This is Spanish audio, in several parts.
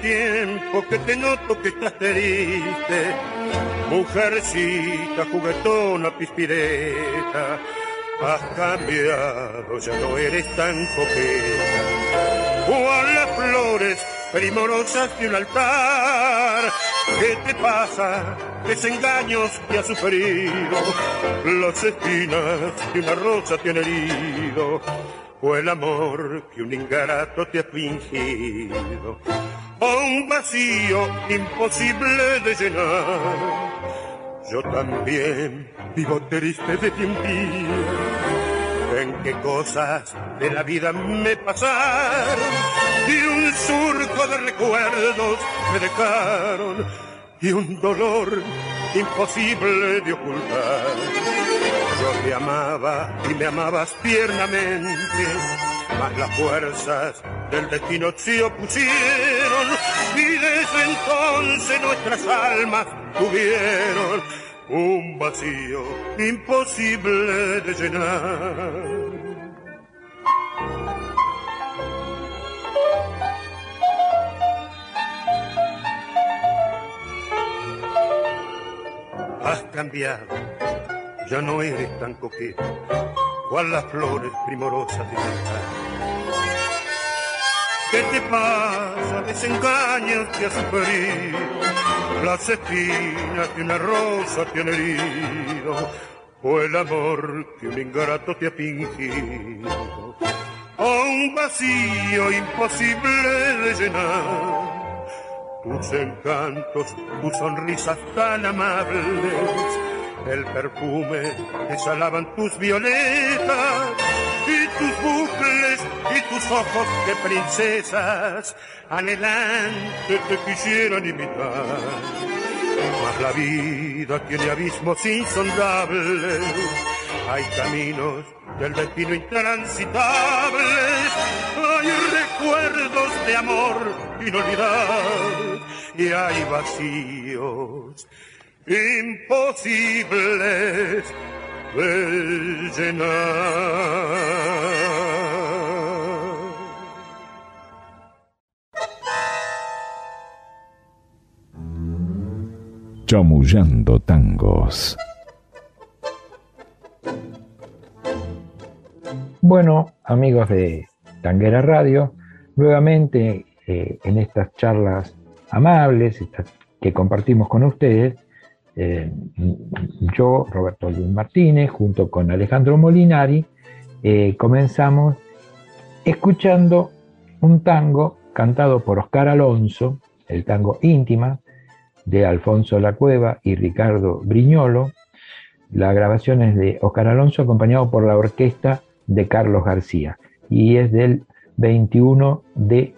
Tiempo que te noto que estás triste, mujercita, juguetona, pispireta. Has cambiado, ya no eres tan coqueta. Cual las flores primorosas de un altar. ¿Qué te pasa? Desengaños que has sufrido. Las espinas de una rosa han herido fue el amor que un ingrato te ha fingido. Un vacío imposible de llenar. Yo también vivo triste de un día en qué cosas de la vida me pasaron y un surco de recuerdos me dejaron y un dolor imposible de ocultar. Yo te amaba y me amabas tiernamente, mas las fuerzas del destino se opusieron y desde entonces nuestras almas tuvieron un vacío imposible de llenar. has cambiado, ya no eres tan coqueta, cual las flores primorosas de. ¿Qué te pasa? Desengaños te has sufrido, las espinas de una rosa te han herido, fue el amor que un ingrato te ha fingido, un vacío imposible de llenar. Tus encantos, tus sonrisas tan amables, el perfume que salaban tus violetas y tus bucles y tus ojos que princesas anhelante te quisieran imitar. Mas la vida tiene abismos insondables, hay caminos del destino intransitables, hay recuerdos de amor inolvidables y hay vacíos imposibles de llenar. Chamullando tangos. Bueno, amigos de Tanguera Radio, nuevamente eh, en estas charlas amables que compartimos con ustedes, eh, yo, Roberto Luis Martínez, junto con Alejandro Molinari, eh, comenzamos escuchando un tango cantado por Oscar Alonso, el tango íntima, de Alfonso La Cueva y Ricardo Briñolo. La grabación es de Oscar Alonso acompañado por la orquesta de Carlos García y es del 21 de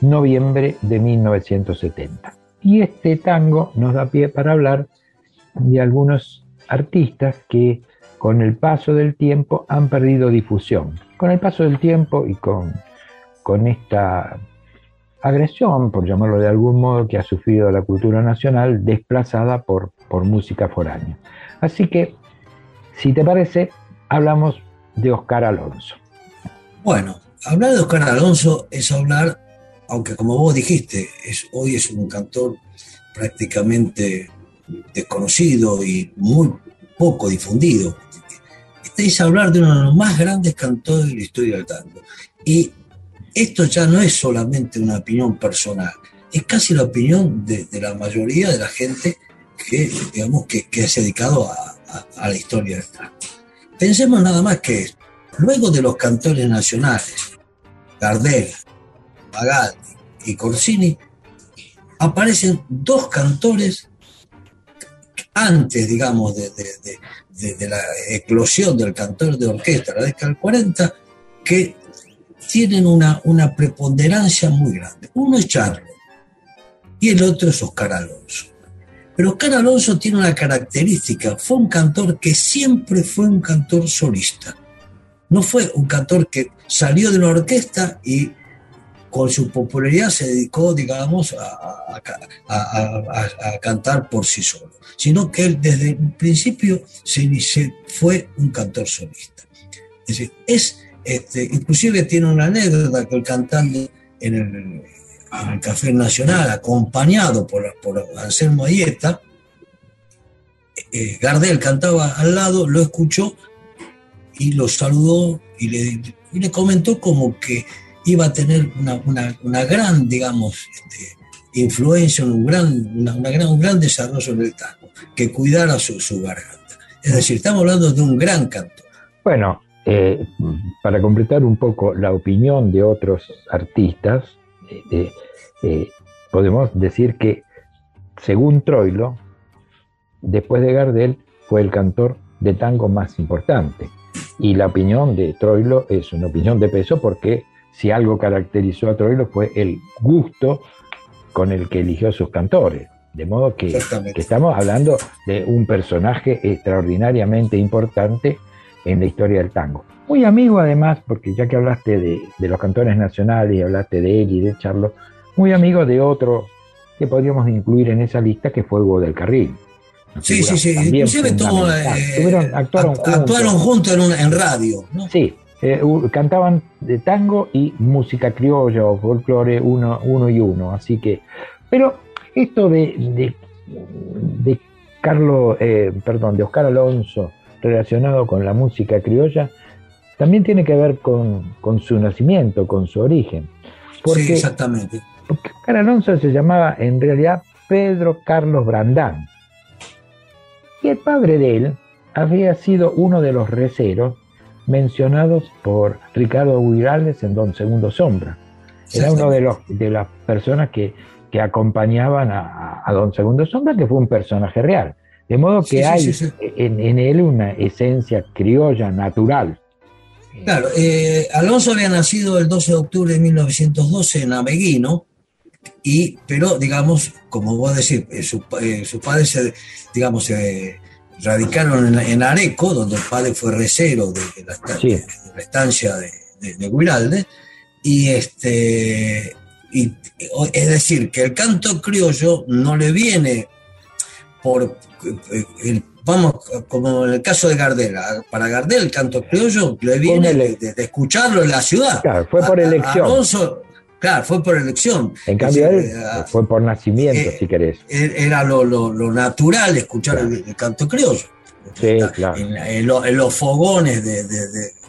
noviembre de 1970. Y este tango nos da pie para hablar de algunos artistas que con el paso del tiempo han perdido difusión. Con el paso del tiempo y con, con esta agresión, por llamarlo de algún modo, que ha sufrido la cultura nacional desplazada por, por música foránea. Así que, si te parece, hablamos de Oscar Alonso. Bueno, hablar de Oscar Alonso es hablar, aunque como vos dijiste, es, hoy es un cantor prácticamente desconocido y muy poco difundido. Este es hablar de uno de los más grandes cantores de la historia del tango. Y esto ya no es solamente una opinión personal, es casi la opinión de, la mayoría de la gente que, digamos, que, se ha dedicado a, la historia del tango. Pensemos nada más que luego de los cantores nacionales, Gardel, Magaldi y Corsini, aparecen dos cantores antes, digamos, de, la eclosión del cantor de orquesta, la década del 40, que tienen una, una preponderancia muy grande. Uno es Charlo y el otro es Oscar Alonso. Pero Oscar Alonso tiene una característica, fue un cantor que siempre fue un cantor solista. No fue un cantor que salió de la orquesta y con su popularidad se dedicó, digamos, a, cantar por sí solo, sino que él desde el principio se, fue un cantor solista. Es, este, inclusive tiene una anécdota que el cantante en el, Café Nacional, acompañado por, por Anselmo Ayeta, eh, Gardel cantaba al lado, lo escuchó y lo saludó y le, y le comentó como que iba a tener una, gran, digamos, este, influencia, un gran, una, gran, un gran desarrollo en el tango, que cuidara su, garganta. Es decir, estamos hablando de un gran canto. Bueno, eh, para completar un poco la opinión de otros artistas, eh, eh, podemos decir que, según Troilo, después de Gardel, fue el cantor de tango más importante. Y la opinión de Troilo es una opinión de peso porque si algo caracterizó a Troilo fue el gusto con el que eligió sus cantores. De modo que, estamos hablando de un personaje extraordinariamente importante en la historia del tango. Muy amigo además, porque ya que hablaste de, los cantores nacionales y hablaste de él y de Charlo, muy amigo de otro que podríamos incluir en esa lista que fue Hugo del Carril. Sí, sí, sí. Inclusive eh, actuaron, juntos, en, radio. ¿no? Sí, eh, cantaban de tango y música criolla o folclore uno, uno y uno. Así que, pero esto de, de, Carlos, eh, perdón, de Oscar Alonso relacionado con la música criolla, también tiene que ver con, su nacimiento, con su origen. Porque, sí, exactamente. Porque Oscar Alonso se llamaba en realidad Pedro Carlos Brandán. Y el padre de él había sido uno de los receros mencionados por Ricardo Guiraldes en Don Segundo Sombra. Era uno de, los, de las personas que, que acompañaban a, Don Segundo Sombra, que fue un personaje real. De modo que hay en, él una esencia criolla natural. Claro, eh, Alonso había nacido el 12 de octubre de 1912 en Ameguino, y, pero digamos, como vos decís, eh, su, eh, sus padres, se, digamos, se radicaron en, Areco, donde el padre fue recero de, la, estancia de, de, y este y, es decir, que el canto criollo no le viene por vamos, como en el caso de Gardel, para Gardel el canto criollo le viene de, escucharlo en la ciudad. Claro, fue por elección. Claro, fue por elección. En cambio, él eh, fue por nacimiento, eh, si querés. Eh, era lo, natural escuchar el, canto criollo. Sí, claro. En, los fogones de,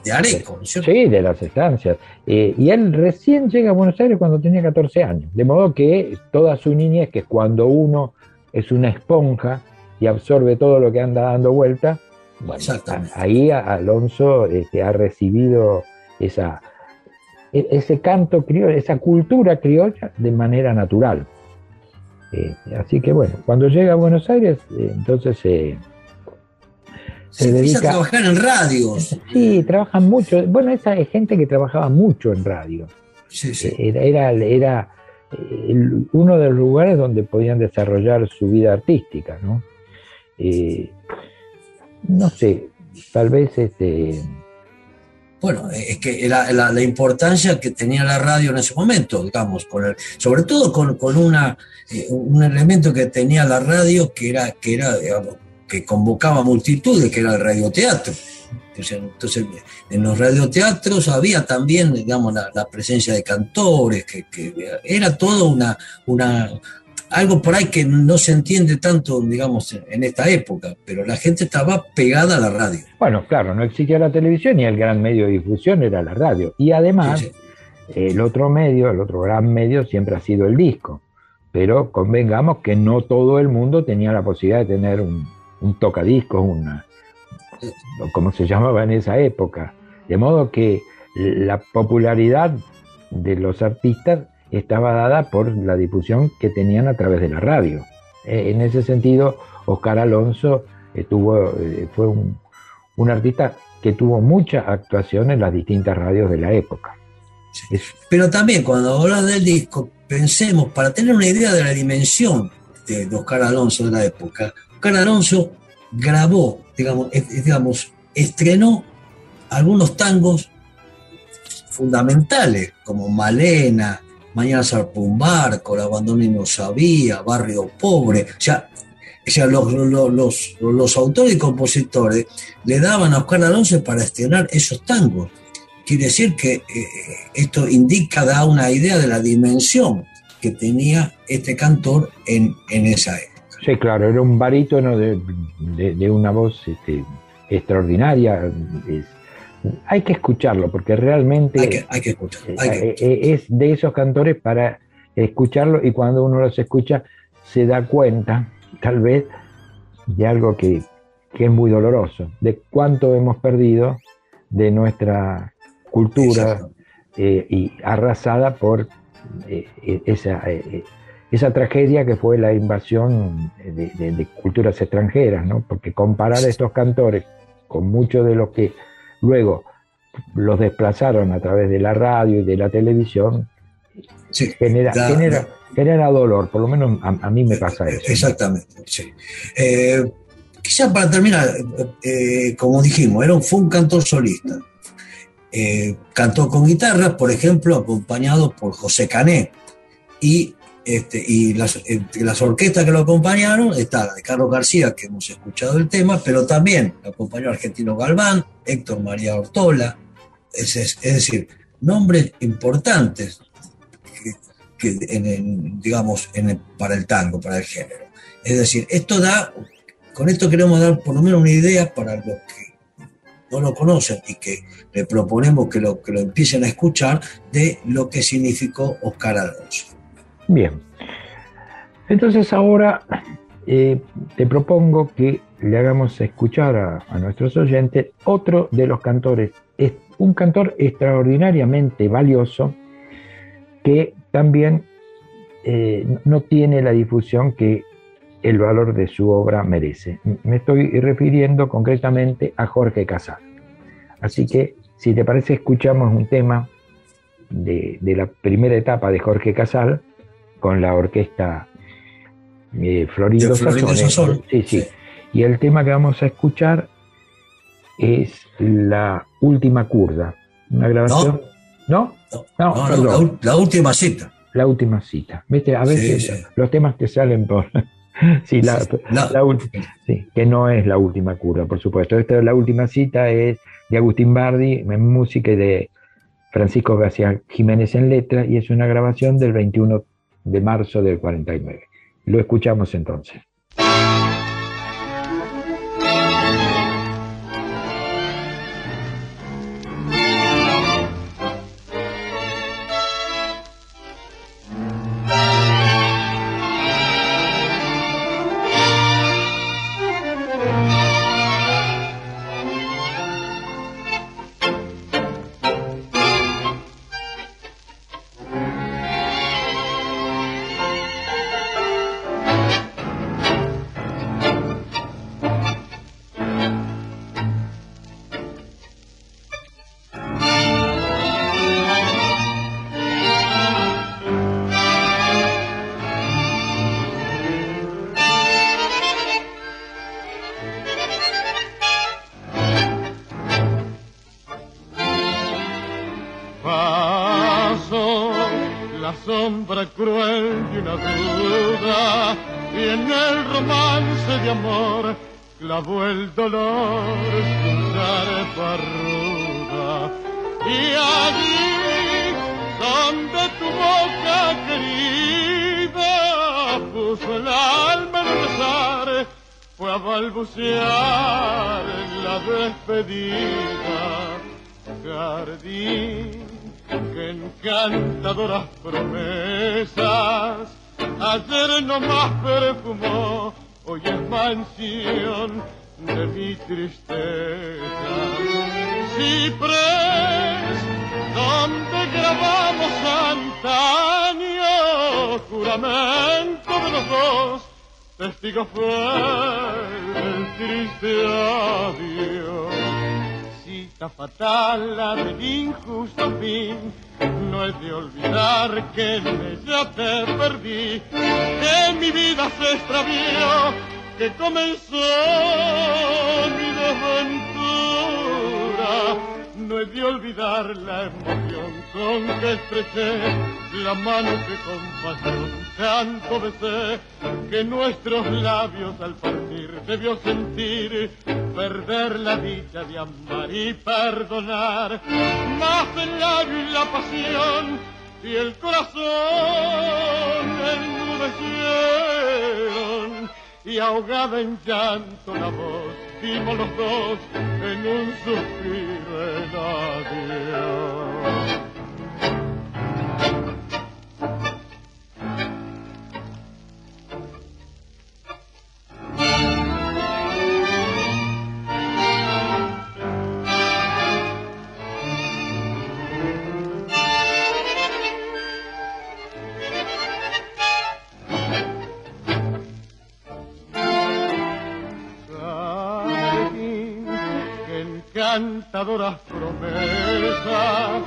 de, Areco, ¿no Sí, de las estancias. y él recién llega a Buenos Aires cuando tenía 14 años. De modo que toda su niñez, que cuando uno es una esponja y absorbe todo lo que anda dando vuelta, bueno, ahí Alonso este, ha recibido esa ese canto criollo, esa cultura criolla de manera natural. Eh, así que bueno, cuando llega a Buenos Aires, eh, entonces se, dedica a trabajar en radio. Sí, trabajan mucho. Bueno, esa es gente que trabajaba mucho en radio. Sí, sí. Eh, era, era, uno de los lugares donde podían desarrollar su vida artística, ¿no? no sé, tal vez este bueno, es que la, la, importancia que tenía la radio en ese momento, digamos, con sobre todo con, una, eh, un elemento que tenía la radio que era, que era que convocaba multitudes, que era el radioteatro. Entonces, en los radioteatros había también, digamos, la, presencia de cantores, que, que, era todo una, una, algo por ahí que no se entiende tanto, digamos, en esta época, pero la gente estaba pegada a la radio. Bueno, claro, no existía la televisión y el gran medio de difusión era la radio. Y además, el otro medio, el otro gran medio siempre ha sido el disco. Pero convengamos que no todo el mundo tenía la posibilidad de tener un, un tocadiscos, una, como se llamaba en esa época. De modo que la popularidad de los artistas estaba dada por la difusión que tenían a través de la radio. Eh, en ese sentido, Oscar Alonso tuvo, fue un, un artista que tuvo mucha actuación en las distintas radios de la época. Pero también cuando hablas del disco, pensemos, para tener una idea de la dimensión de, Oscar Alonso de la época, Oscar Alonso grabó, digamos, digamos, estrenó algunos tangos fundamentales, como Malena, Mañana zarpó un barco, La abandono y no sabía, Barrio Pobre. O sea, o sea los, los, los, autores y compositores le daban a Oscar Alonso para estrenar esos tangos. Quiere decir que eh, esto indica, da una idea de la dimensión que tenía este cantor en, en esa época. Sí, claro, era un barítono de, de, una voz este, extraordinaria. Hay que escucharlo, porque realmente hay que, hay que escucharlo, eh, eh, es de esos cantores para escucharlo y cuando uno los escucha se da cuenta, tal vez, de algo que, que es muy doloroso, de cuánto hemos perdido de nuestra cultura eh, y arrasada por eh, esa, eh, esa tragedia que fue la invasión de, culturas extranjeras, ¿no? porque comparar estos cantores con muchos de los que luego los desplazaron a través de la radio y de la televisión, genera, genera, genera, dolor, por lo menos a, mí me pasa eso. Exactamente, sí. quizá para terminar, como dijimos, era un, fue un cantor solista eh, cantó con guitarra, por ejemplo, acompañado por José Cané. Y, este, y las, las orquestas que lo acompañaron está la de Carlos García, que hemos escuchado el tema, pero también lo acompañó Argentino Galván, Héctor María Ortola, es, decir, nombres importantes que, digamos, para el tango, para el género. Es decir, esto da, con esto queremos dar por lo menos una idea para los que no lo conocen y que le proponemos que lo, que lo empiecen a escuchar de lo que significó Oscar Alonso. Bien. Entonces ahora eh, te propongo que le hagamos escuchar a, nuestros oyentes otro de los cantores, es un cantor extraordinariamente valioso que también eh, no tiene la difusión que el valor de su obra merece. Me estoy refiriendo concretamente a Jorge Casal. Así que, si te parece, escuchamos un tema de, la primera etapa de Jorge Casal con la orquesta eh, Florido, Sazón. Sí, sí, Y el tema que vamos a escuchar es La Última Curda. Una grabación. ¿No? No, no, la, última cita. La última cita. ¿Viste? A veces los temas que salen por, sí, la, sí, que no es la última curva, por supuesto. Esta la última cita es de Agustín Bardi en música y de Francisco García Jiménez en letra y es una grabación del 21 de marzo del 49. Lo escuchamos entonces. y en el romance de amor clavó el dolor su zarpa ruda. Y allí, donde tu boca querida puso el alma en rezar, fue a balbucear en la despedida. Jardín que encantadoras promesas Ας ερνώ μαχβρεφομό, όχι εμμάντιον, να μην τριστέτα. Σιφρές, όπου γραβάμοσαν τα χρόνια, ο κουράμενος των δύο, δεσπίκος τριστέ αδίο. Fatal la del injusto fin, no es de olvidar que en ella te perdí, que mi vida se extravió, que comenzó mi desventura. No he de olvidar la emoción con que estreché la mano que con pasión tanto besé, que nuestros labios al partir debió sentir perder la dicha de amar y perdonar, más el y la pasión y el corazón enmudecieron y ahogada en llanto la voz dimos los dos en un suspiro en adiós. Cantadoras promesas,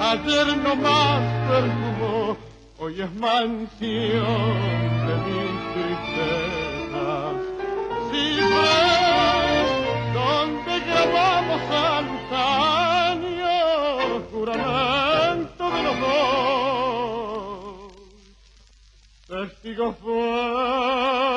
ayer no más perfumó, hoy es mansión de mis tristezas. Si ves donde grabamos antaño, juramento de los dos, testigo fue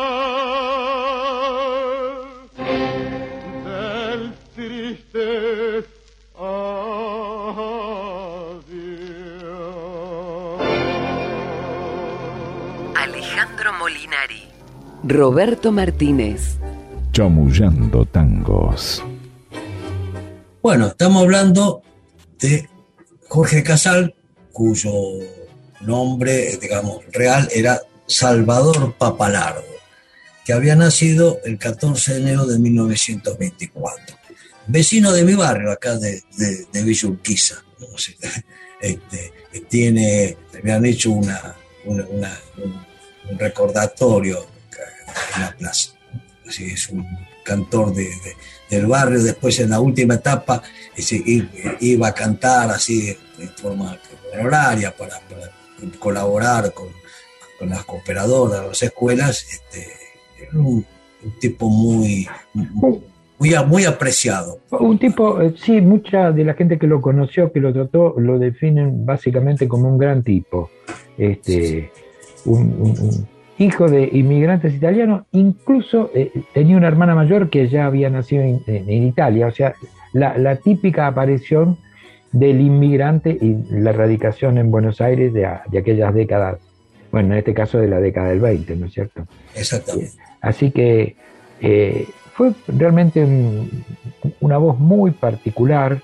Roberto Martínez. Chamullando tangos. Bueno, estamos hablando de Jorge Casal, cuyo nombre, digamos, real era Salvador Papalardo, que había nacido el 14 de enero de 1924 vecino de mi barrio, acá de, de, de Villa Urquiza. Este, tiene, me han hecho una, un, recordatorio en la plaza. Así es un cantor del barrio. Después, en la última etapa, iba a cantar así de forma horaria para, colaborar con, las cooperadoras, las escuelas. Este, era un, tipo muy muy, apreciado. Un tipo, eh, sí, mucha de la gente que lo conoció, que lo trató, lo definen básicamente como un gran tipo. Este, un, hijo de inmigrantes italianos, incluso eh, tenía una hermana mayor que ya había nacido en, Italia, o sea, la, típica aparición del inmigrante y la radicación en Buenos Aires de, aquellas décadas, bueno, en este caso de la década del 20, ¿no es cierto? Exactamente. Así que eh, fue realmente una voz muy particular,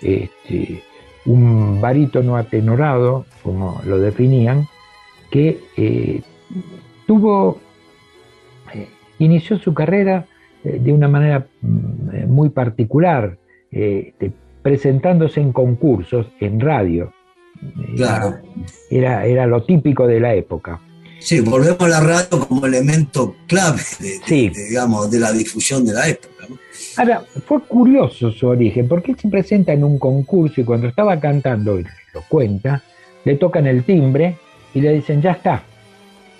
este, un barítono atenorado, como lo definían, que eh, tuvo, eh, inició su carrera eh, de una manera mm, muy particular, este, presentándose en concursos en radio. Claro. Era, era lo típico de la época. Sí, volvemos a la radio como elemento clave de, digamos, de la difusión de la época. Ahora, fue curioso su origen, porque él se presenta en un concurso y cuando estaba cantando, y lo cuenta, le tocan el timbre y le dicen, ya está,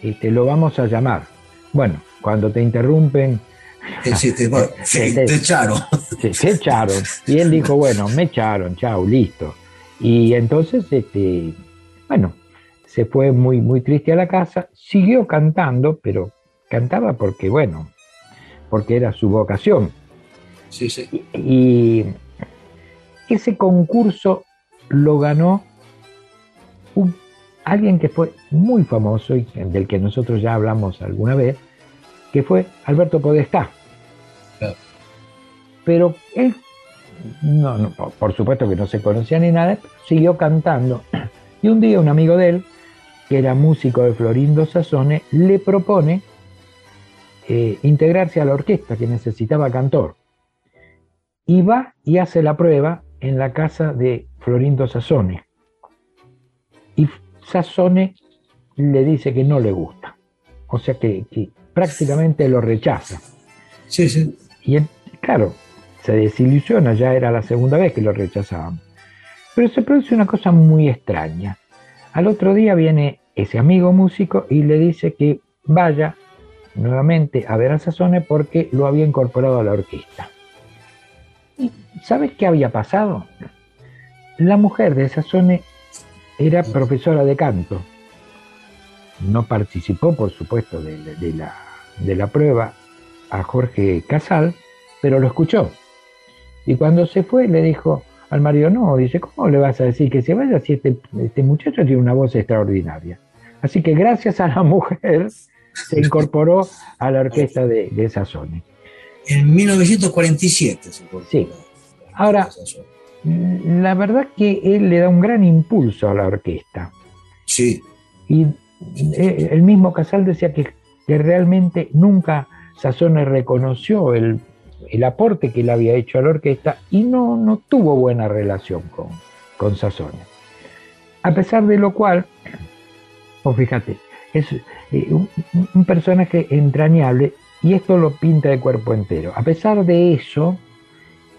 este, lo vamos a llamar. Bueno, cuando te interrumpen... Sí, te, te, echaron. Se, echaron. Y él dijo, bueno, me echaron, chao, listo. Y entonces, este, bueno, se fue muy, muy triste a la casa, siguió cantando, pero cantaba porque, bueno, porque era su vocación. Sí, sí. Y, ese concurso lo ganó alguien que fue muy famoso y del que nosotros ya hablamos alguna vez, que fue Alberto Podestá. Pero él, no, por supuesto que no se conocía ni nada, siguió cantando. Y un día un amigo de él que era músico de Florindo Sassone, le propone eh, integrarse a la orquesta que necesitaba cantor. Y va y hace la prueba en la casa de Florindo Sassone. Y Sassone le dice que no le gusta. O sea que, prácticamente lo rechaza. Sí, sí. Y claro, se desilusiona, ya era la segunda vez que lo rechazaban. Pero se produce una cosa muy extraña. Al otro día viene ese amigo músico y le dice que vaya nuevamente a ver a Sassone porque lo había incorporado a la orquesta. ¿Y sabes qué había pasado? La mujer de Sassone era profesora de canto. No participó, por supuesto, de, la, de la prueba a Jorge Casal, pero lo escuchó. Y cuando se fue le dijo al marido, no, dice, ¿cómo le vas a decir que se vaya si este, este muchacho tiene una voz extraordinaria? Así que gracias a la mujer se incorporó a la orquesta de, de Sassone. En 1947 se incorporó. Sí. Ahora, la verdad que él le da un gran impulso a la orquesta. Sí. Y eh, el mismo Casal decía que, que realmente nunca Sassone reconoció el, el, aporte que le había hecho a la orquesta y no, no tuvo buena relación con, con. A pesar de lo cual, pues fíjate, es eh, un, un, personaje entrañable y esto lo pinta de cuerpo entero. A pesar de eso,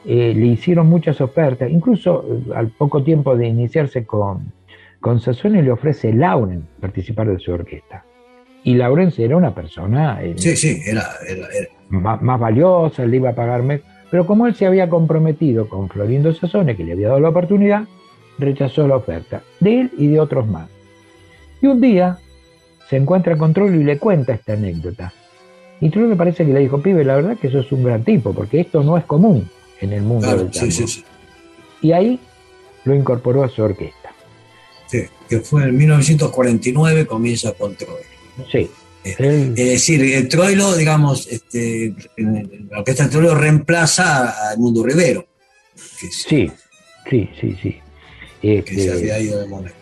eh, le hicieron muchas ofertas, incluso eh, al poco tiempo de iniciarse con, con le ofrece Lauren participar de su orquesta. Y Lauren era una persona eh, sí, sí, era, era, era. Más, más, valiosa, le iba a pagarme. Pero como él se había comprometido con Florindo Sassone, que le había dado la oportunidad, rechazó la oferta de él y de otros más. Y un día se encuentra con Troilo y le cuenta esta anécdota. Y Troilo parece que le dijo, pibe, la verdad que eso es un gran tipo, porque esto no es común en el mundo claro, del tango. sí, sí, sí. Y ahí lo incorporó a su orquesta. Sí, que fue en 1949 comienza con Troilo. Sí. Eh, es decir, el Troilo, digamos, este, la orquesta de Troilo reemplaza a Mundo Rivero. Que sí, sí, sí, sí. Que se había ido de Monaco.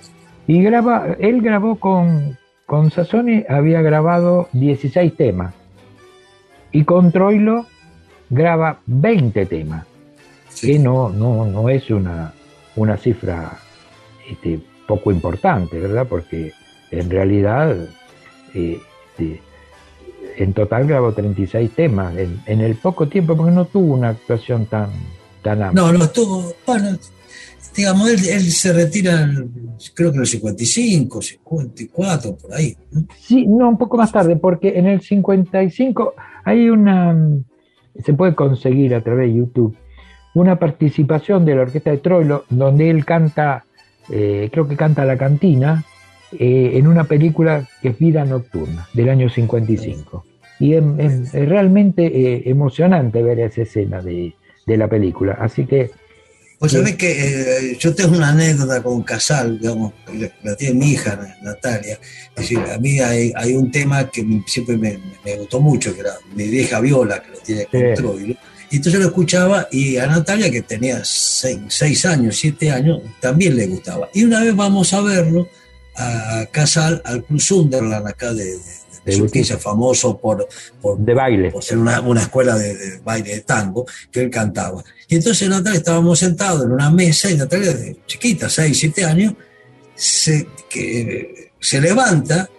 Y graba, él grabó con, con Sassone, había grabado 16 temas. Y con Troilo graba 20 temas, sí. que no, no, no es una, una cifra este, poco importante, ¿verdad? Porque en realidad eh, este, en total grabó 36 temas en, en, el poco tiempo, porque no tuvo una actuación tan, tan amplia. No, no estuvo, bueno, digamos, él, él, se retira, creo que en el 55, 54, por ahí. ¿no? Sí, no, un poco más tarde, porque en el 55 hay una se puede conseguir a través de YouTube una participación de la orquesta de Troilo donde él canta, eh, creo que canta La Cantina, eh, en una película que es Vida Nocturna, del año 55. Y es, es, es realmente eh, emocionante ver esa escena de, de, la película. Así que... Pues sabés que eh, yo tengo una anécdota con Casal, digamos, la tiene mi hija, Natalia. Es decir, a mí hay, hay un tema que siempre me, me, gustó mucho, que era mi vieja viola, que lo tiene control. Sí. Y entonces lo escuchaba y a Natalia, que tenía seis, seis, años, siete años, también le gustaba. Y una vez vamos a verlo a Casal, al Club Sunderland, acá de, de, de Justicia, famoso por, por, de baile. por ser una, una escuela de, de, baile de tango, que él cantaba. Y entonces Natalia estábamos sentados en una mesa y Natalia, chiquita, seis, siete años, se, que, se levanta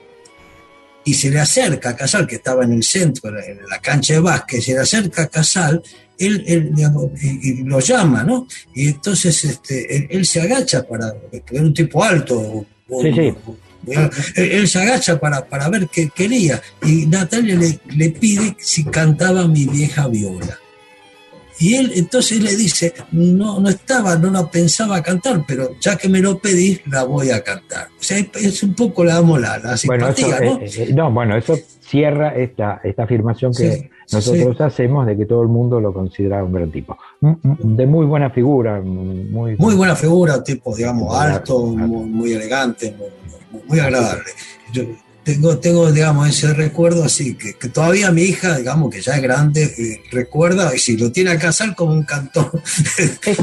y se le acerca a Casal, que estaba en el centro, en la cancha de básquet, se le acerca a Casal, él, él digamos, y, y, lo llama, ¿no? Y entonces este, él, él, se agacha para, era un tipo alto. Sí, sí. Él, él, se agacha para, para ver qué quería y Natalia le, le pide si cantaba mi vieja viola. Y él entonces le dice, no, no estaba, no la pensaba cantar, pero ya que me lo pedís, la voy a cantar. O sea, es un poco la amo la, la simpatía, bueno, eso, ¿no? Eh, no, bueno, eso cierra esta, esta afirmación que sí, nosotros sí. hacemos de que todo el mundo lo considera un gran tipo. De muy buena figura. Muy, muy buena figura, tipo, digamos, alto, muy, muy elegante, muy, muy agradable. Yo, tengo, tengo, digamos, ese recuerdo así, que, que, todavía mi hija, digamos, que ya es grande, eh, recuerda, y si lo tiene a casar como un cantor,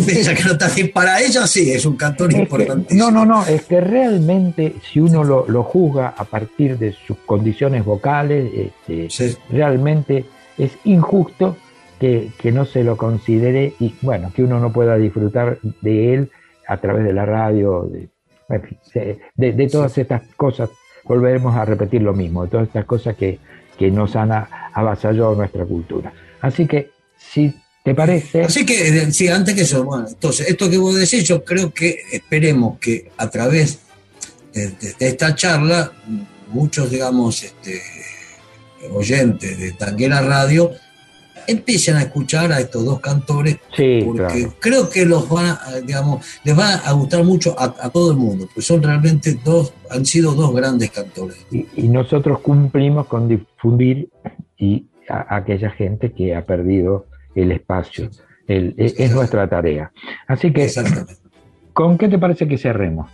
ella que no está así, para ella sí, es un importantísimo. Que, no, no, no, es que realmente si uno lo, lo juzga a partir de sus condiciones vocales, este, sí. realmente es injusto que, que no se lo considere y, bueno, que uno no pueda disfrutar de él a través de la radio, de, de, de todas estas cosas volveremos a repetir lo mismo, de todas estas cosas que, que nos han avasallado nuestra cultura. Así que, si te parece... Así que, eh, sí, antes que eso, bueno, entonces, esto que vos decís, yo creo que esperemos que a través de, esta charla, muchos, digamos, este, oyentes de Tanguera Radio, empiecen a escuchar a estos dos cantores, porque creo que los van a, digamos, les va a gustar mucho a, todo el mundo, pues son realmente dos, han sido dos grandes cantores. Y, nosotros cumplimos con difundir y a, aquella gente que ha perdido el espacio. E, es, nuestra tarea. Así que, ¿con qué te parece que cerremos?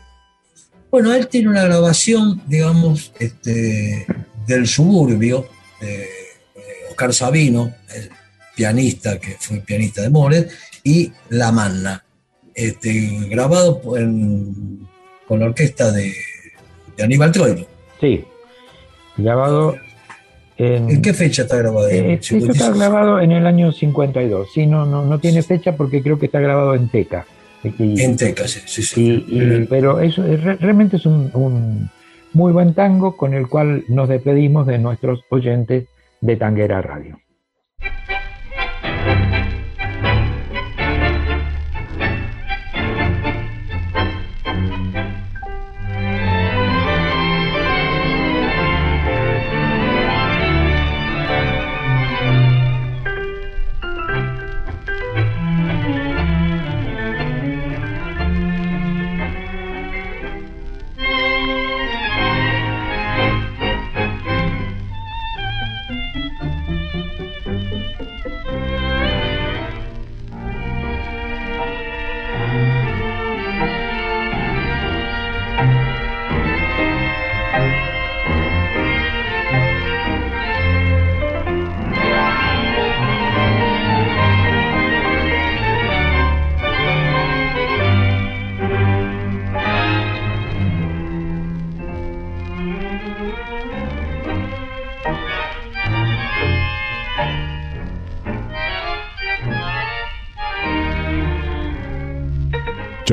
Bueno, él tiene una grabación, digamos, este, del suburbio, de Oscar Sabino, pianista, que fue pianista de Mores, y La Manna, este, grabado con la orquesta de, Aníbal Troilo. Sí, grabado en, ¿En qué fecha está grabado? Eh, está grabado en el año 52. Sí, no, no, no tiene fecha porque creo que está grabado en Teca. en Teca, sí, sí. sí. pero eso realmente es un, un, muy buen tango con el cual nos despedimos de nuestros oyentes de Tanguera Radio.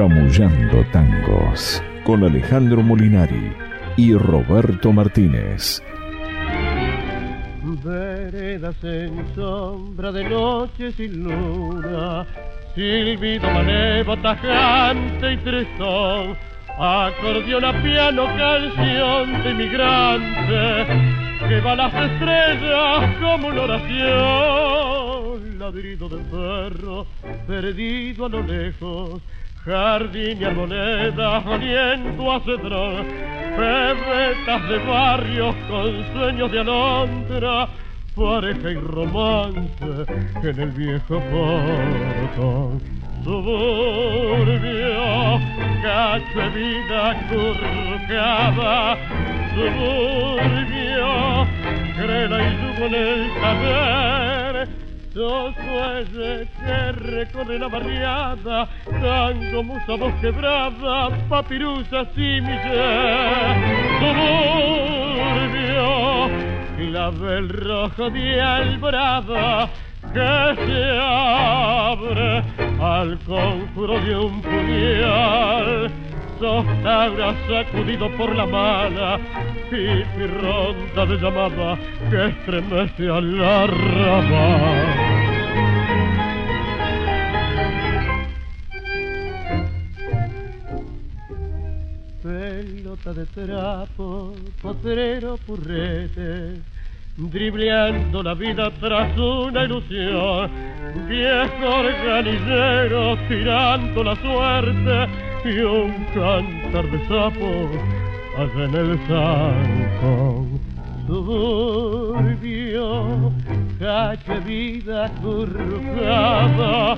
Chamullando Tangos con Alejandro Molinari y Roberto Martínez. Veredas en sombra de noche sin luna, silbido manevo tajante y tristón, acordeón a piano canción de inmigrante, que va a las estrellas como una oración, ladrido de perro perdido a lo lejos Jardín y arboleda, aliento a cedrón, bebetas de barrios con sueños de alondra, pareja y romance en el viejo portón. Suburbio, cacho de vida currucada, suburbio, crela y yugo en el saber, Dos fuelles que recorre la barriada, tango, musa, voz quebrada, papirusa, miser. Suburbio, clavel rojo de alborada, que se abre al conjuro de un puñal. Sostaura sacudido por la mala, ronda de llamada que estremece al arrabal. Pelota de trapo, potrero, purrete, dribleando la vida tras una ilusión, viejo organillero tirando la suerte y un cantar de sapo allá el zancón. Suburbio, calle vida currujada,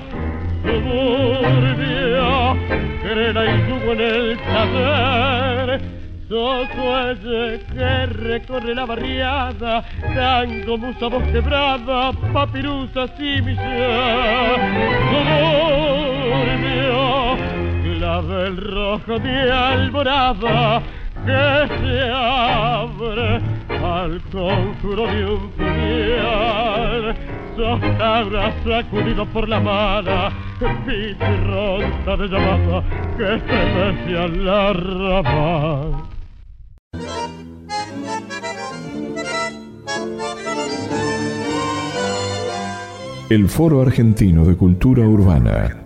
suburbio, crena y jugo en el taller, Sosuelle que recorre la barriada, tango, musa, voz quebrada, papirusa, similla. Suburbio, clavel rojo de alborada, que se abre al conjuro de un puñal. Sosabra sacudido por la mala, ronda de llamada que se a la rama. El Foro Argentino de Cultura Urbana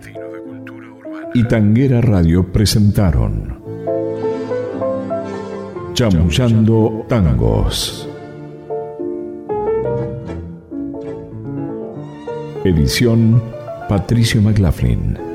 y Tanguera Radio presentaron Chamullando Tangos. Edición Patricio McLaughlin.